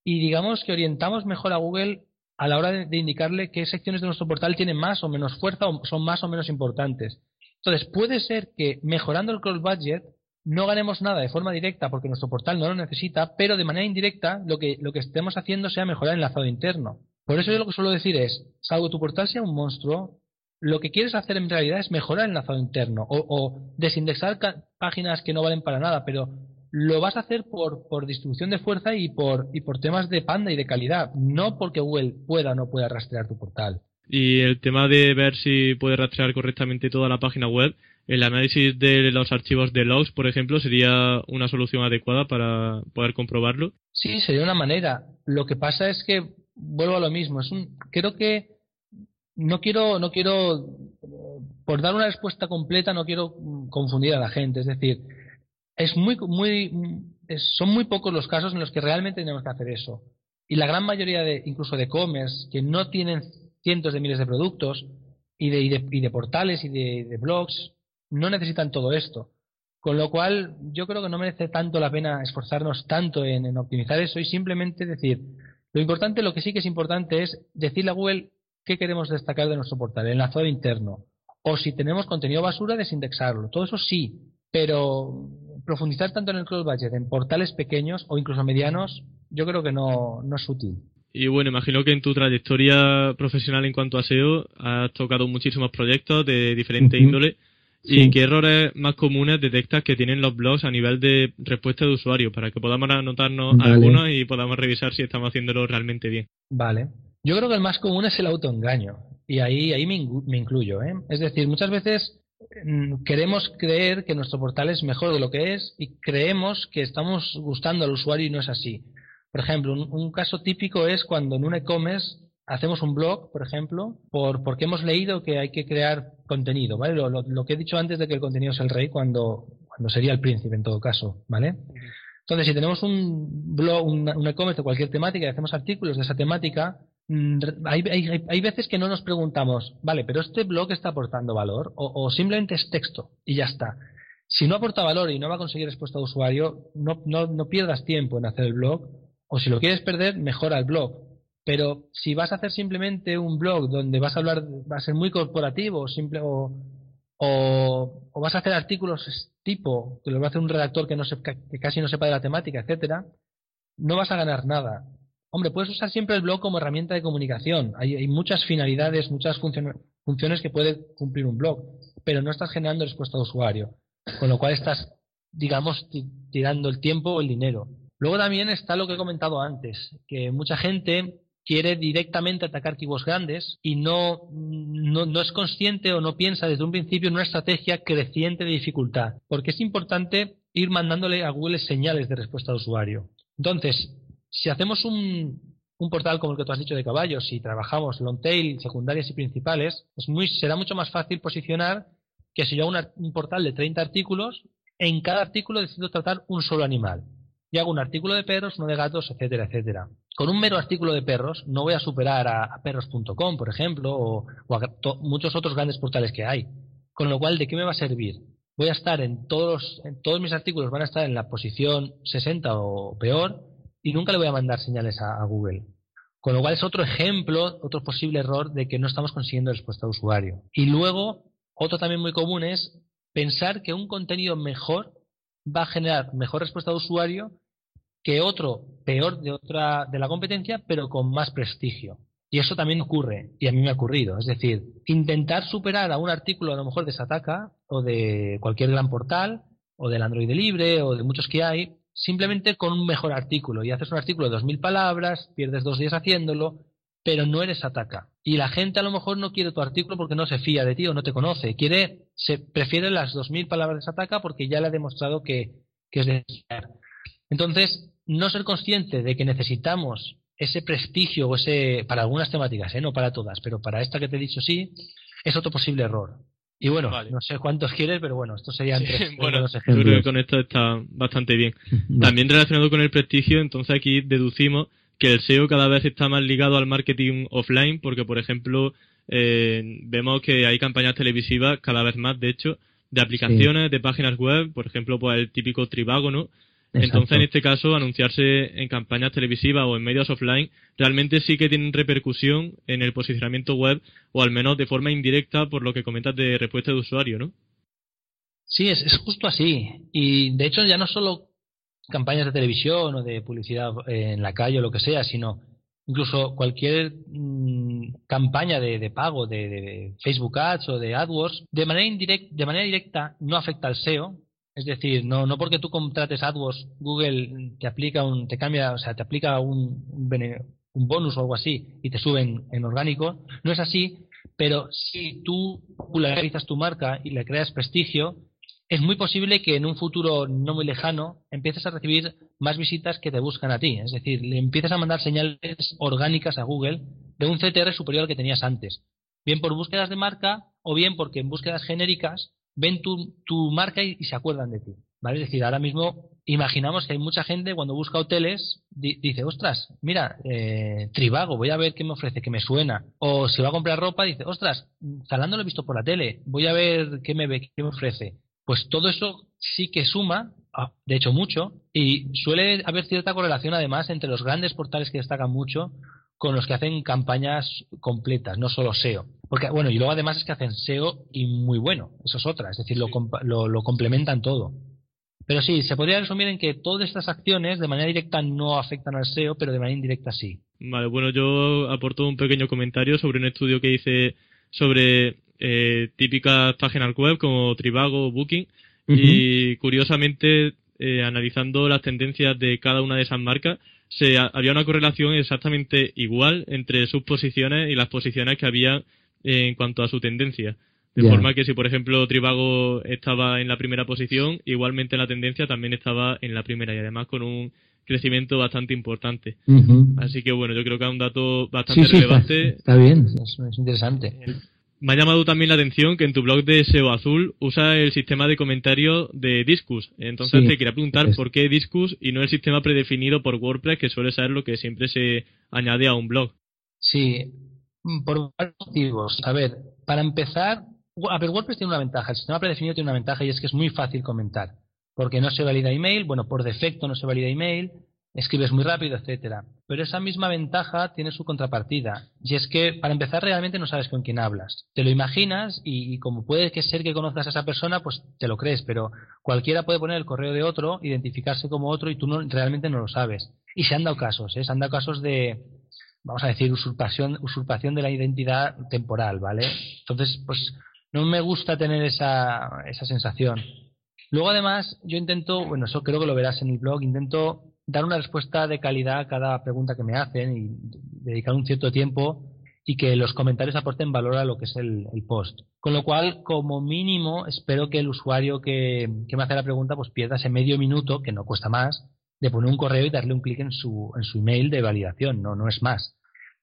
y digamos que orientamos mejor a Google a la hora de, indicarle qué secciones de nuestro portal tienen más o menos fuerza o son más o menos importantes. Entonces, puede ser que mejorando el cross budget no ganemos nada de forma directa porque nuestro portal no lo necesita, pero de manera indirecta lo que, lo que estemos haciendo sea mejorar el enlazado interno. Por eso yo lo que suelo decir es, salvo tu portal sea un monstruo, lo que quieres hacer en realidad es mejorar el enlazado interno o, o desindexar páginas que no valen para nada, pero lo vas a hacer por, por distribución de fuerza y por, y por temas de panda y de calidad, no porque Google pueda o no pueda rastrear tu portal. Y el tema de ver si puede rastrear correctamente toda la página web, el análisis de los archivos de logs, por ejemplo, sería una solución adecuada para poder comprobarlo. Sí, sería una manera. Lo que pasa es que vuelvo a lo mismo. Es un, creo que no quiero, no quiero, por dar una respuesta completa, no quiero confundir a la gente. Es decir, es muy, muy, son muy pocos los casos en los que realmente tenemos que hacer eso. Y la gran mayoría de, incluso de commerce, que no tienen cientos de miles de productos y de, y de, portales y de, blogs, no necesitan todo esto. Con lo cual, yo creo que no merece tanto la pena esforzarnos tanto en, optimizar eso y simplemente decir, lo importante, lo que sí que es importante es decirle a Google qué queremos destacar de nuestro portal, el enlazado interno. O si tenemos contenido basura, desindexarlo. Todo eso sí, pero profundizar tanto en el cross budget en portales pequeños o incluso medianos, yo creo que no, no es útil. Y bueno, imagino que en tu trayectoria profesional en cuanto a SEO has tocado muchísimos proyectos de diferente índole. ¿Y qué errores más comunes detectas que tienen los blogs a nivel de respuesta de usuario? Para que podamos anotarnos algunos y podamos revisar si estamos haciéndolo realmente bien. Vale. Yo creo que el más común es el autoengaño. Y ahí, ahí me, me incluyo. ¿eh? Es decir, muchas veces Mm, queremos creer que nuestro portal es mejor de lo que es y creemos que estamos gustando al usuario y no es así. Por ejemplo, un, caso típico es cuando en un e-commerce hacemos un blog, por ejemplo, por, porque hemos leído que hay que crear contenido, ¿vale? Lo, que he dicho antes de que el contenido es el rey cuando, cuando sería el príncipe en todo caso, ¿vale? Entonces, si tenemos un blog, un e-commerce de cualquier temática y hacemos artículos de esa temática, Mm, hay, hay, hay, veces que no nos preguntamos, vale, pero este blog está aportando valor o, simplemente es texto y ya está. Si no aporta valor y no va a conseguir respuesta de usuario, no, no, no pierdas tiempo en hacer el blog o si lo quieres perder, mejora el blog. Pero si vas a hacer simplemente un blog donde vas a hablar, va a ser muy corporativo simple, o, o, vas a hacer artículos tipo, que lo va a hacer un redactor que, no se, que casi no sepa de la temática, etcétera, no vas a ganar nada. Hombre, puedes usar siempre el blog como herramienta de comunicación. Hay, muchas finalidades, muchas funciones que puede cumplir un blog, pero no estás generando respuesta de usuario, con lo cual estás, digamos, tirando el tiempo o el dinero. Luego también está lo que he comentado antes, que mucha gente quiere directamente atacar keywords grandes y no, no, es consciente o no piensa desde un principio en una estrategia creciente de dificultad, porque es importante ir mandándole a Google señales de respuesta de usuario. Entonces, si hacemos un, portal como el que tú has dicho de caballos y trabajamos long tail, secundarias y principales, es muy, será mucho más fácil posicionar que si yo hago un portal de 30 artículos, en cada artículo decido tratar un solo animal. Y hago un artículo de perros, uno de gatos, etcétera, etcétera. Con un mero artículo de perros no voy a superar a, perros.com, por ejemplo, o, a muchos otros grandes portales que hay. Con lo cual, ¿de qué me va a servir? Voy a estar en todos, en todos mis artículos van a estar en la posición 60 o peor, y nunca le voy a mandar señales a, Google. Con lo cual es otro ejemplo, otro posible error de que no estamos consiguiendo respuesta de usuario. Y luego, otro también muy común es pensar que un contenido mejor va a generar mejor respuesta de usuario que otro peor de otra de la competencia, pero con más prestigio. Y eso también ocurre, y a mí me ha ocurrido. Es decir, intentar superar a un artículo a lo mejor de Sataka o de cualquier gran portal, o del Android libre, o de muchos que hay, simplemente con un mejor artículo y haces un artículo de 2.000 palabras, pierdes dos días haciéndolo, pero no eres ataca. Y la gente a lo mejor no quiere tu artículo porque no se fía de ti o no te conoce. Quiere, se prefiere las 2.000 palabras de ataca porque ya le ha demostrado que, que es de Entonces, no ser consciente de que necesitamos ese prestigio o ese, para algunas temáticas, ¿eh? no para todas, pero para esta que te he dicho sí, es otro posible error. Y bueno, no sé cuántos quieres, pero bueno, esto sería tres, bueno, yo creo que con esto está bastante bien. También relacionado con el prestigio, entonces aquí deducimos que el SEO cada vez está más ligado al marketing offline, porque por ejemplo eh, vemos que hay campañas televisivas cada vez más, de hecho, de aplicaciones, de páginas web, por ejemplo, pues el típico Tribago, entonces, en este caso, anunciarse en campañas televisivas o en medios offline realmente sí que tienen repercusión en el posicionamiento web o al menos de forma indirecta por lo que comentas de respuesta de usuario, ¿no? Sí, es, es justo así. Y de hecho ya no solo campañas de televisión o de publicidad en la calle o lo que sea, sino incluso cualquier mm, campaña de, pago de, de, Facebook Ads o de AdWords, de manera, indirecta, de manera directa no afecta al SEO, Es decir, no, no porque tú contrates AdWords, Google te aplica un, te cambia, o sea, te aplica un, un bonus o algo así y te suben en orgánico. No es así, pero si tú popularizas tu marca y le creas prestigio, es muy posible que en un futuro no muy lejano empieces a recibir más visitas que te buscan a ti. Es decir, le empiezas a mandar señales orgánicas a Google de un CTR superior al que tenías antes. Bien por búsquedas de marca o bien porque en búsquedas genéricas ven tu, marca y, se acuerdan de ti. ¿vale? Es decir, ahora mismo imaginamos que hay mucha gente cuando busca hoteles dice, ostras, mira, eh, Tribago, voy a ver qué me ofrece, que me suena. O si va a comprar ropa, dice, ostras, Zalando lo he visto por la tele, voy a ver qué me, qué me ofrece. Pues todo eso sí que suma, ah, de hecho mucho, y suele haber cierta correlación además entre los grandes portales que destacan mucho con los que hacen campañas completas, no solo SEO. Porque, bueno, y luego además es que hacen SEO y muy bueno, eso es otra, es decir, lo, lo, complementan todo. Pero sí, se podría resumir en que todas estas acciones de manera directa no afectan al SEO, pero de manera indirecta sí. Vale, bueno, yo aporto un pequeño comentario sobre un estudio que hice sobre eh, típicas páginas web como Trivago o Booking y curiosamente eh, analizando las tendencias de cada una de esas marcas se, había una correlación exactamente igual entre sus posiciones y las posiciones que había en cuanto a su tendencia. De forma que si, por ejemplo, Trivago estaba en la primera posición, igualmente la tendencia también estaba en la primera y además con un crecimiento bastante importante. Así que bueno, yo creo que es un dato bastante relevante. está, bien, es, interesante. Me ha llamado también la atención que en tu blog de SEO Azul usa el sistema de comentario de Discus. Entonces te quería preguntar por qué Discus y no el sistema predefinido por WordPress, que suele ser lo que siempre se añade a un blog. Sí, por varios motivos. A ver, para empezar, a ver, WordPress tiene una ventaja, el sistema predefinido tiene una ventaja y es que es muy fácil comentar, porque no se valida email, bueno, por defecto no se valida email, escribes muy rápido, etcétera. Pero esa misma ventaja tiene su contrapartida, y es que para empezar realmente no sabes con quién hablas. Te lo imaginas y, como puede que ser que conozcas a esa persona, pues te lo crees, pero cualquiera puede poner el correo de otro, identificarse como otro y tú no, realmente no lo sabes. Y se han dado casos, ¿eh? se han dado casos de, vamos a decir, usurpación, usurpación de la identidad temporal, ¿vale? Entonces, pues no me gusta tener esa, esa sensación. Luego, además, yo intento, bueno, eso creo que lo verás en el blog, intento dar una respuesta de calidad a cada pregunta que me hacen y dedicar un cierto tiempo y que los comentarios aporten valor a lo que es el, post. Con lo cual, como mínimo, espero que el usuario que, que, me hace la pregunta pues pierda ese medio minuto, que no cuesta más, de poner un correo y darle un clic en su, en su email de validación, no, no es más.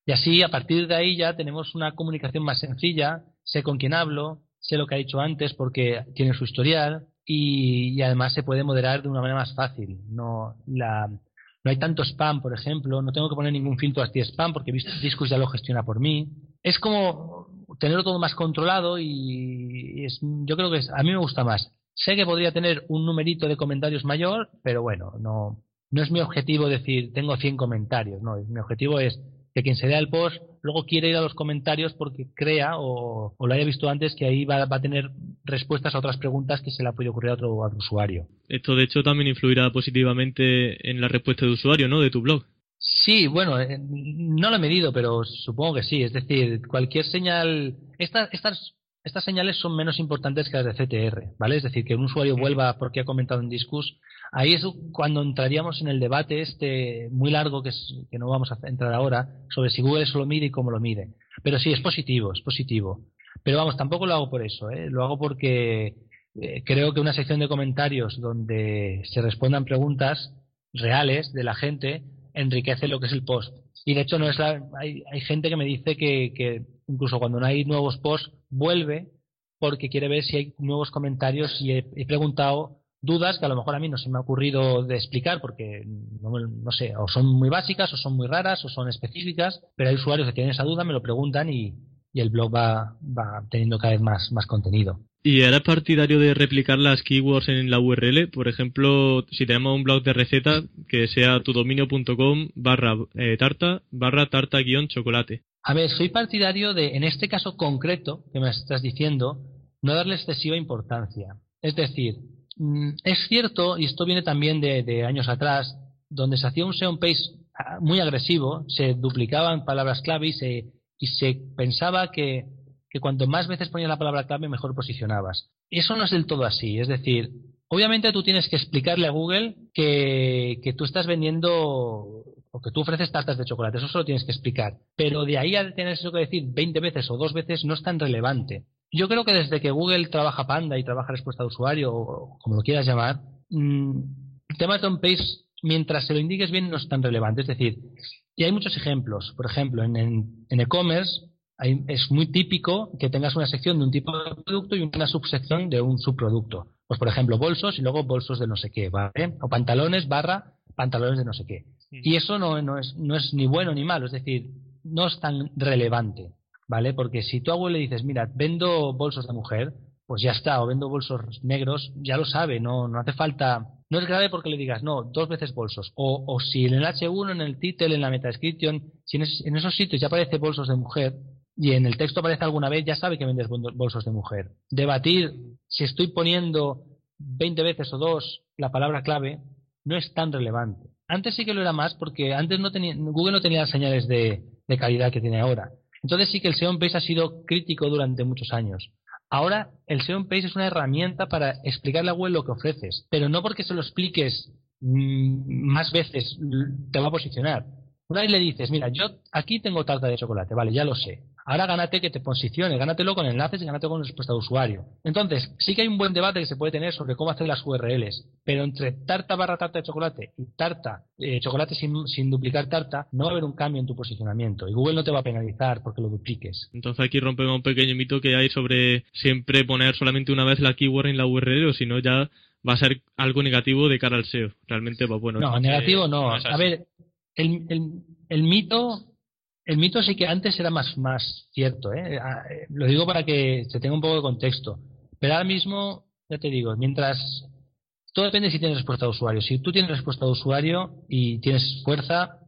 Y así, a partir de ahí ya tenemos una comunicación más sencilla, sé con quién hablo, sé lo que ha dicho antes porque tiene su historial y, además se puede moderar de una manera más fácil. No, la, no hay tanto spam, por ejemplo, no tengo que poner ningún filtro anti-spam porque Discus ya lo gestiona por mí. Es como tenerlo todo más controlado y es, yo creo que es, a mí me gusta más. Sé que podría tener un numerito de comentarios mayor, pero bueno, no, no es mi objetivo decir tengo 100 comentarios, no, mi objetivo es que quien se lea el post luego quiere ir a los comentarios porque crea o, lo haya visto antes que ahí va, a tener respuestas a otras preguntas que se le puede ocurrir a otro, usuario. Esto de hecho también influirá positivamente en la respuesta de usuario, ¿no? De tu blog. Sí, bueno, eh, no lo he medido, pero supongo que sí. Es decir, cualquier señal, estas, estas, estas señales son menos importantes que las de CTR, ¿vale? Es decir, que un usuario vuelva porque ha comentado en Discus Ahí es cuando entraríamos en el debate este muy largo que, es, que no vamos a entrar ahora sobre si Google eso lo mide y cómo lo mide. Pero sí, es positivo, es positivo. Pero vamos, tampoco lo hago por eso, ¿eh? lo hago porque eh, creo que una sección de comentarios donde se respondan preguntas reales de la gente enriquece lo que es el post. Y de hecho no es hay, hay gente que me dice que, que incluso cuando no hay nuevos posts vuelve porque quiere ver si hay nuevos comentarios y he preguntado dudas que a lo mejor a mí no se me ha ocurrido de explicar porque no, sé, o son muy básicas o son muy raras o son específicas, pero hay usuarios que tienen esa duda, me lo preguntan y, el blog va, teniendo cada vez más, más contenido. ¿Y eres partidario de replicar las keywords en la URL? Por ejemplo, si tenemos un blog de recetas, que sea tudominio.com barra eh, tarta barra tarta guion chocolate. A ver, soy partidario de, en este caso concreto que me estás diciendo, no darle excesiva importancia. Es decir, Mm, es cierto, y esto viene también de, años atrás, donde se hacía un SEO ah, muy agresivo, se duplicaban palabras clave y se, y se pensaba que, que cuanto más veces ponías la palabra clave, mejor posicionabas. Eso no es del todo así. Es decir, Obviamente tú tienes que explicarle a Google que, que tú estás vendiendo o que tú ofreces tartas de chocolate, eso solo tienes que explicar. Pero de ahí a tener eso que decir 20 veces o dos veces no es tan relevante. Yo creo que desde que Google trabaja Panda y trabaja respuesta de usuario, o como lo quieras llamar, mm, el tema de page, mientras se lo indiques bien, no es tan relevante. Es decir, y hay muchos ejemplos. Por ejemplo, en e-commerce es muy típico que tengas una sección de un tipo de producto y una subsección de un subproducto. Pues, por ejemplo, bolsos y luego bolsos de no sé qué, ¿vale? O pantalones barra pantalones de no sé qué. Y eso no, no, es, no es ni bueno ni malo, es decir, no es tan relevante, ¿vale? Porque si tu abuelo le dices, mira, vendo bolsos de mujer, pues ya está, o vendo bolsos negros, ya lo sabe, no, no hace falta. No es grave porque le digas, no, dos veces bolsos. O, o si en el H1, en el título, en la meta-description, si en esos sitios ya aparece bolsos de mujer, y en el texto aparece alguna vez, ya sabe que vendes bolsos de mujer. Debatir si estoy poniendo 20 veces o dos la palabra clave no es tan relevante. Antes sí que lo era más porque antes no tenía, Google no tenía las señales de, calidad que tiene ahora. Entonces sí que el SEO Page ha sido crítico durante muchos años. Ahora el SEO Page es una herramienta para explicarle a Google lo que ofreces, pero no porque se lo expliques mm, más veces te va a posicionar. Una vez le dices, mira, yo aquí tengo tarta de chocolate, vale, ya lo sé. Ahora gánate que te posicione, gánatelo con enlaces y gánate con respuesta de usuario. Entonces, sí que hay un buen debate que se puede tener sobre cómo hacer las URLs, pero entre tarta barra tarta de chocolate y tarta, eh, chocolate sin, duplicar tarta, no va a haber un cambio en tu posicionamiento y Google no te va a penalizar porque lo dupliques. Entonces aquí rompemos un pequeño mito que hay sobre siempre poner solamente una vez la keyword en la URL o si no ya va a ser algo negativo de cara al SEO. Realmente, pues bueno. No, negativo no. a ver, el, el mito el mito sí que antes era más, más cierto, ¿eh? Ah, eh lo digo para que se tenga un poco de contexto. Pero ahora mismo, ya te digo, mientras. Todo depende si tienes respuesta de usuario. Si tú tienes respuesta de usuario y tienes fuerza,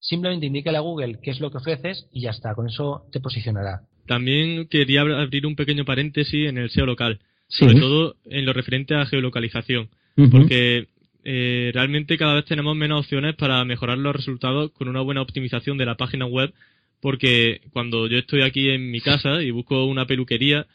simplemente indícale a Google qué es lo que ofreces y ya está. Con eso te posicionará. También quería abrir un pequeño paréntesis en el SEO local. Sobre todo en lo referente a geolocalización. Porque eh, realmente cada vez tenemos menos opciones para mejorar los resultados con una buena optimización de la página web, porque cuando yo estoy aquí en mi casa y busco una peluquería,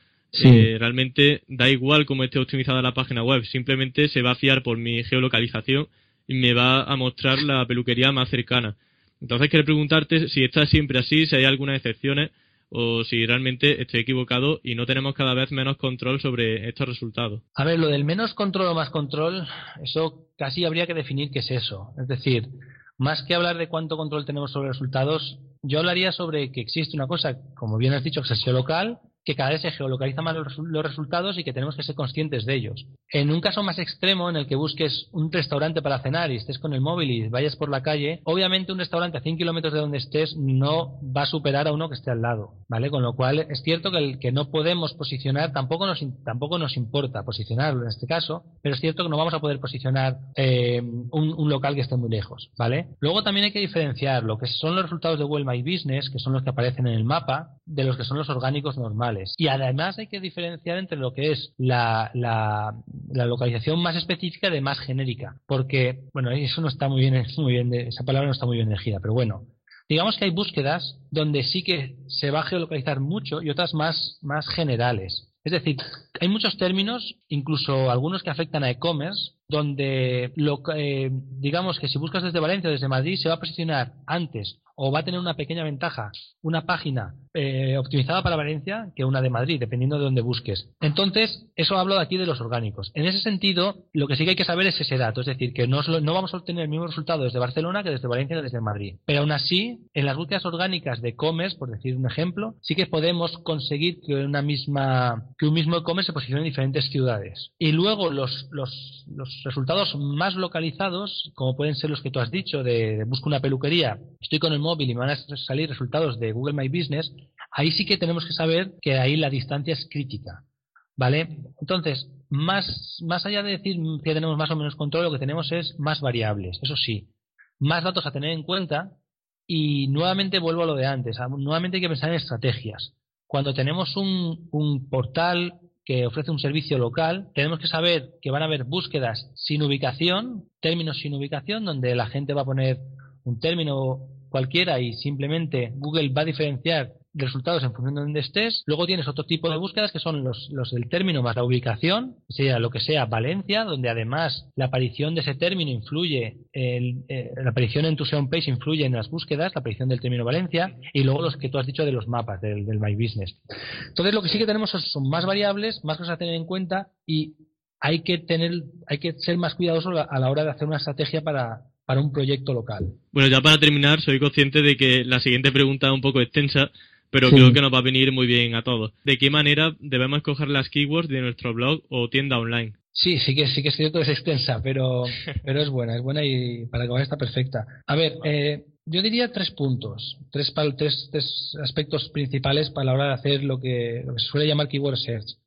eh, realmente da igual cómo esté optimizada la página web, simplemente se va a fiar por mi geolocalización y me va a mostrar la peluquería más cercana. Entonces, quiero preguntarte si está siempre así, si hay algunas excepciones o si realmente estoy equivocado y no tenemos cada vez menos control sobre estos resultados. A ver, lo del menos control o más control, eso casi habría que definir qué es eso. Es decir, más que hablar de cuánto control tenemos sobre resultados, yo hablaría sobre que existe una cosa, como bien has dicho, el local, que cada vez se geolocaliza más los, resultados y que tenemos que ser conscientes de ellos. En un caso más extremo, en el que busques un restaurante para cenar y estés con el móvil y vayas por la calle, obviamente un restaurante a 100 kilómetros de donde estés no va a superar a uno que esté al lado, ¿vale? Con lo cual es cierto que, el, que no podemos posicionar, tampoco nos, tampoco nos importa posicionarlo en este caso, pero es cierto que no vamos a poder posicionar eh, un, un, local que esté muy lejos, ¿vale? Luego también hay que diferenciar lo que son los resultados de Google My Business, que son los que aparecen en el mapa, de los que son los orgánicos normales. Y además hay que diferenciar entre lo que es la, la, localización más específica de más genérica. Porque, bueno, eso no está muy bien, muy bien esa palabra no está muy bien elegida, pero bueno. Digamos que hay búsquedas donde sí que se va a geolocalizar mucho y otras más, más generales. Es decir, hay muchos términos, incluso algunos que afectan a e-commerce, donde lo, eh, digamos que si buscas desde Valencia o desde Madrid se va a posicionar antes o va a tener una pequeña ventaja una página eh, optimizada para Valencia que una de Madrid, dependiendo de dónde busques. Entonces, eso hablo aquí de los orgánicos. En ese sentido, lo que sí que hay que saber es ese dato, es decir, que no, no vamos a obtener el mismo resultado desde Barcelona que desde Valencia o desde Madrid. Pero aún así, en las búsquedas orgánicas de e-commerce, por decir un ejemplo, sí que podemos conseguir que una misma que un mismo e-commerce se posicione en diferentes ciudades. Y luego los, los, los resultados más localizados, como pueden ser los que tú has dicho, de, de busco una peluquería, estoy con el móvil y van a salir resultados de Google My Business, ahí sí que tenemos que saber que ahí la distancia es crítica. ¿Vale? Entonces, más, más allá de decir que tenemos más o menos control, lo que tenemos es más variables, eso sí, más datos a tener en cuenta y nuevamente vuelvo a lo de antes, nuevamente hay que pensar en estrategias. Cuando tenemos un, un portal que ofrece un servicio local, tenemos que saber que van a haber búsquedas sin ubicación, términos sin ubicación, donde la gente va a poner un término cualquiera y simplemente Google va a diferenciar resultados en función de donde estés. Luego tienes otro tipo de búsquedas que son los, los del término más la ubicación, sea lo que sea Valencia, donde además la aparición de ese término influye, el, eh, la aparición en tu SEO page influye en las búsquedas, la aparición del término Valencia, y luego los que tú has dicho de los mapas, del, del My Business. Entonces lo que sí que tenemos son más variables, más cosas a tener en cuenta y hay que tener, hay que ser más cuidadosos a la hora de hacer una estrategia para, para un proyecto local. Bueno, ya para terminar, soy consciente de que la siguiente pregunta es un poco extensa, pero creo que nos va a venir muy bien a todos. ¿De qué manera debemos escoger las keywords de nuestro blog o tienda online? Sí, sí que sí que es cierto que es extensa, pero pero es buena, es buena y para acabar está perfecta. A ver, eh, yo diría tres puntos, tres, tres, tres aspectos principales para la hora de hacer lo que, lo que se suele llamar keyword search.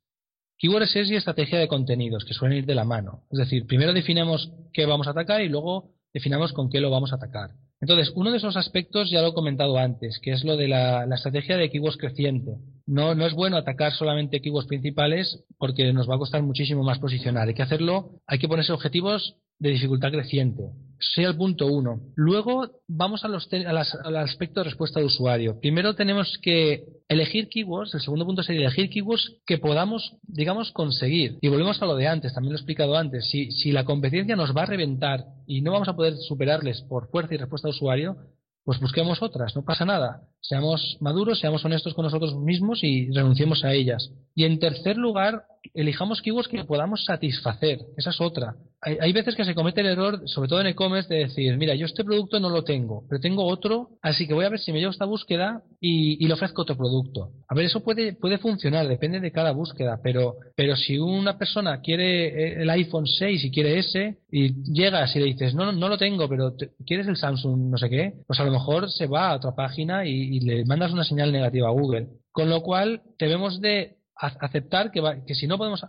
Keyword search y estrategia de contenidos, que suelen ir de la mano. Es decir, primero definimos qué vamos a atacar y luego definamos con qué lo vamos a atacar. Entonces, uno de esos aspectos ya lo he comentado antes, que es lo de la, estrategia de keywords creciente. No, no es bueno atacar solamente keywords principales porque nos va a costar muchísimo más posicionar. Hay que hacerlo, hay que ponerse objetivos de dificultad creciente. Sería el punto uno. Luego vamos a los al aspecto de respuesta de usuario. Primero tenemos que elegir keywords. El segundo punto sería elegir keywords que podamos, digamos, conseguir. Y volvemos a lo de antes, también lo he explicado antes. Si, si la competencia nos va a reventar y no vamos a poder superarles por fuerza y respuesta de usuario, pues busquemos otras, no pasa nada. Seamos maduros, seamos honestos con nosotros mismos y renunciemos a ellas. Y en tercer lugar, elijamos keywords que podamos satisfacer. Esa es otra. Hay, veces que se comete el error, sobre todo en e-commerce, de decir, mira, yo este producto no lo tengo, pero tengo otro, así que voy a ver si me llevo esta búsqueda y, le ofrezco otro producto. A ver, eso puede, puede funcionar, depende de cada búsqueda, pero, pero si una persona quiere eh, el iPhone 6 y quiere ese, y llegas y le dices, no, no lo tengo, pero quieres el Samsung no sé qué, pues a lo mejor se va a otra página y, y le mandas una señal negativa a Google. Con lo cual, debemos de aceptar que, que si no podemos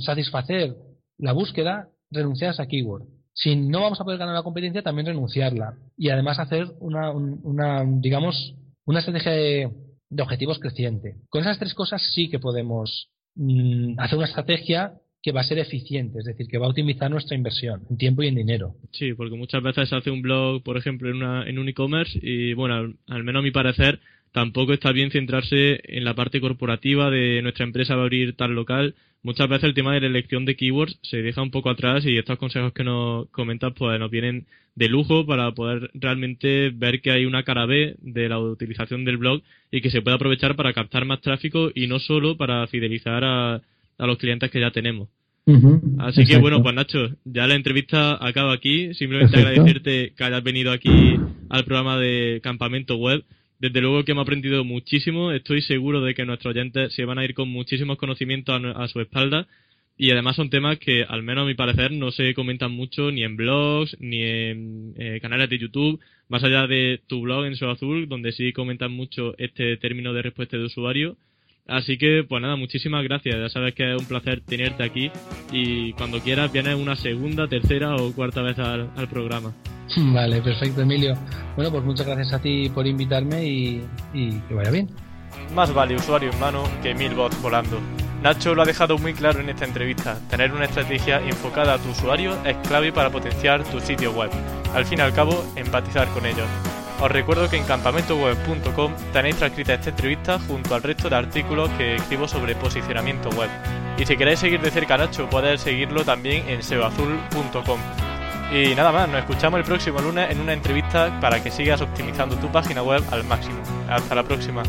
satisfacer la búsqueda, renunciar a esa keyword. Si no vamos a poder ganar la competencia, también renunciarla. Y además hacer una, una digamos, una estrategia de, objetivos creciente. Con esas tres cosas sí que podemos mm, hacer una estrategia que va a ser eficiente, es decir, que va a optimizar nuestra inversión en tiempo y en dinero. Sí, porque muchas veces se hace un blog, por ejemplo, en, una, en un e-commerce y, bueno, al, menos a mi parecer, tampoco está bien centrarse en la parte corporativa de nuestra empresa va a abrir tal local. Muchas veces el tema de la elección de keywords se deja un poco atrás y estos consejos que nos comentas pues nos vienen de lujo para poder realmente ver que hay una cara B de la utilización del blog y que se puede aprovechar para captar más tráfico y no solo para fidelizar a, a los clientes que ya tenemos. Así que bueno, pues Nacho, ya la entrevista acaba aquí. Simplemente agradecerte que hayas venido aquí al programa de Campamento Web. Desde luego que me he aprendido muchísimo. Estoy seguro de que nuestros oyentes se van a ir con muchísimos conocimientos a, su espalda. Y además son temas que, al menos a mi parecer, no se comentan mucho ni en blogs, ni en eh, canales de YouTube, más allá de tu blog en Show Azul, donde sí comentan mucho este término de respuesta de usuario. Así que, pues nada, muchísimas gracias. Ya sabes que es un placer tenerte aquí y cuando quieras vienes una segunda, tercera o cuarta vez al programa. Vale, perfecto, Emilio. Bueno, pues muchas gracias a ti por invitarme y, que vaya bien. Más vale usuario en mano que mil bots volando. Nacho lo ha dejado muy claro en esta entrevista. Tener una estrategia enfocada a tu usuario es clave para potenciar tu sitio web. Al fin y al cabo, empatizar con ellos. Os recuerdo que en campamentoweb.com tenéis transcrita esta entrevista junto al resto de artículos que escribo sobre posicionamiento web. Y si queréis seguir de cerca a Nacho, podéis seguirlo también en seoazul.com. Y nada más, nos escuchamos el próximo lunes en una entrevista para que sigas optimizando tu página web al máximo. Hasta la próxima.